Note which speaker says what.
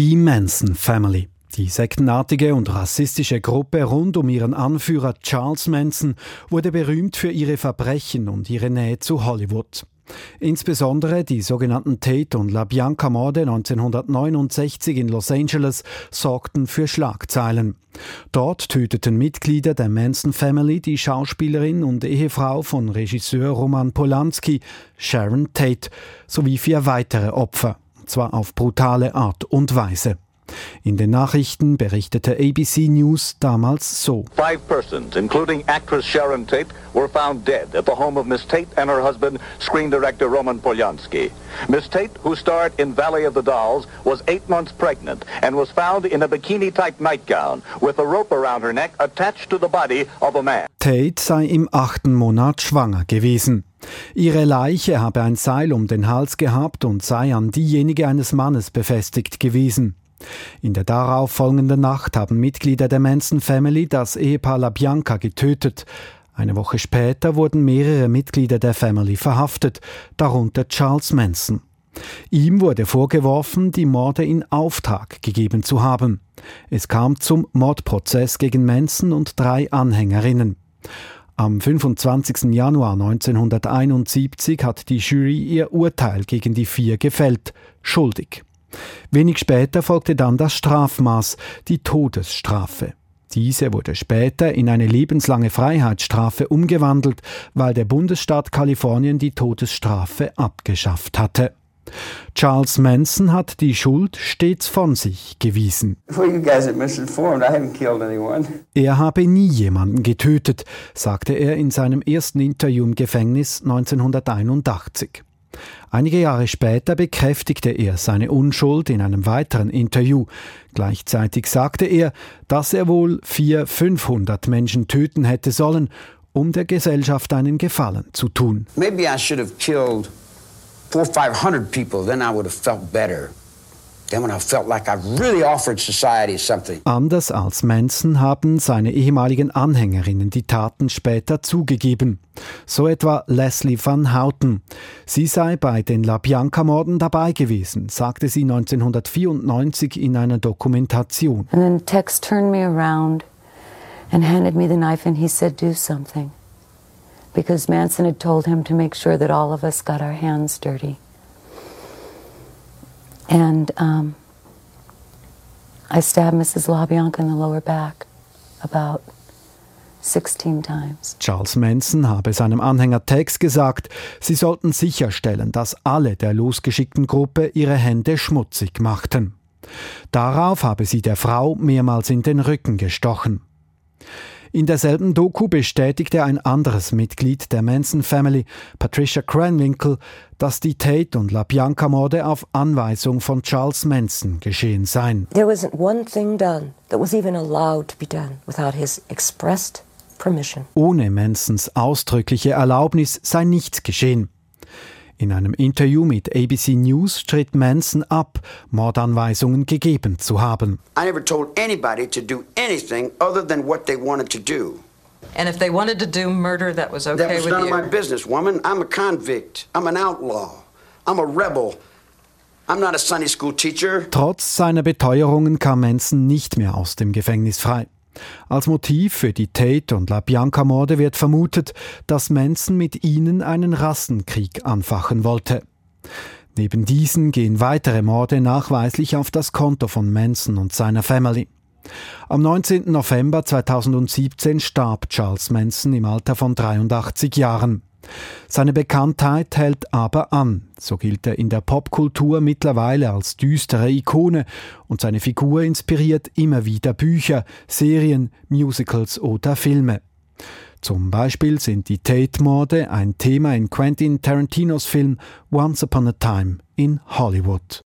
Speaker 1: Die Manson Family. Die sektenartige und rassistische Gruppe rund um ihren Anführer Charles Manson wurde berühmt für ihre Verbrechen und ihre Nähe zu Hollywood. Insbesondere die sogenannten Tate und LaBianca-Morde 1969 in Los Angeles sorgten für Schlagzeilen. Dort töteten Mitglieder der Manson Family die Schauspielerin und Ehefrau von Regisseur Roman Polanski, Sharon Tate, sowie vier weitere Opfer, zwar auf brutale Art und Weise. In den Nachrichten berichtete ABC News damals so.
Speaker 2: Five persons, including actress Sharon Tate, were found dead at the home of Miss Tate and her husband, screen director Roman Polyansky. Miss Tate, who starred in Valley of the Dolls, was eight months pregnant and was found in a bikini-type nightgown with a rope around her neck attached to the body of a man.
Speaker 1: Tate sei im achten Monat schwanger gewesen. Ihre Leiche habe ein Seil um den Hals gehabt und sei an diejenige eines Mannes befestigt gewesen. In der darauf folgenden Nacht haben Mitglieder der Manson Family das Ehepaar LaBianca getötet. Eine Woche später wurden mehrere Mitglieder der Family verhaftet, darunter Charles Manson. Ihm wurde vorgeworfen, die Morde in Auftrag gegeben zu haben. Es kam zum Mordprozess gegen Manson und drei Anhängerinnen. Am 25. Januar 1971 hat die Jury ihr Urteil gegen die vier gefällt. Schuldig. Wenig später folgte dann das Strafmaß, die Todesstrafe. Diese wurde später in eine lebenslange Freiheitsstrafe umgewandelt, weil der Bundesstaat Kalifornien die Todesstrafe abgeschafft hatte. Charles Manson hat die Schuld stets von sich gewiesen. Er habe nie jemanden getötet, sagte er in seinem ersten Interview im Gefängnis 1981. Einige Jahre später bekräftigte er seine Unschuld in einem weiteren Interview. Gleichzeitig sagte er, dass er wohl vier, 500 Menschen töten hätte sollen, um der Gesellschaft einen Gefallen zu tun.
Speaker 3: Maybe I should have killed four, 500 people, then I would have felt better.
Speaker 1: Anders als Manson haben seine ehemaligen Anhängerinnen die Taten später zugegeben. So etwa Leslie Van Houten. Sie sei bei den LaBianca-Morden dabei gewesen, sagte sie 1994 in einer Dokumentation.
Speaker 4: And then Tex turned me around and handed me the knife and he said, do something. Because Manson had told him to make sure that all of us got our hands dirty. And um, I stabbed Mrs. LaBianca in the lower back about 16 times.
Speaker 1: Charles Manson habe seinem Anhänger Tex gesagt, sie sollten sicherstellen, dass alle der losgeschickten Gruppe ihre Hände schmutzig machten. Darauf habe sie der Frau mehrmals in den Rücken gestochen. In derselben Doku bestätigte ein anderes Mitglied der Manson Family, Patricia Cranwinkle, dass die Tate und LaBianca-Morde auf Anweisung von Charles Manson geschehen seien.
Speaker 4: There wasn't one thing done that was even allowed to be done without his expressed permission.
Speaker 1: Ohne Mansons ausdrückliche Erlaubnis sei nichts geschehen. In einem Interview mit ABC News stritt Manson ab, Mordanweisungen gegeben zu haben.
Speaker 3: I never told anybody to do anything other than what they wanted to do.
Speaker 5: And if they wanted to do murder, that was okay
Speaker 3: that was
Speaker 5: with
Speaker 3: none
Speaker 5: you?
Speaker 3: of my business, woman. I'm a convict. I'm an outlaw. I'm a rebel. I'm not a Sunday school teacher.
Speaker 1: Trotz seiner Beteuerungen kam Manson nicht mehr aus dem Gefängnis frei. Als Motiv für die Tate- und LaBianca-Morde wird vermutet, dass Manson mit ihnen einen Rassenkrieg anfachen wollte. Neben diesen gehen weitere Morde nachweislich auf das Konto von Manson und seiner Family. Am 19. November 2017 starb Charles Manson im Alter von 83 Jahren. Seine Bekanntheit hält aber an. So gilt er in der Popkultur mittlerweile als düstere Ikone und seine Figur inspiriert immer wieder Bücher, Serien, Musicals oder Filme. Zum Beispiel sind die Tate-Morde ein Thema in Quentin Tarantinos Film Once Upon a Time in Hollywood.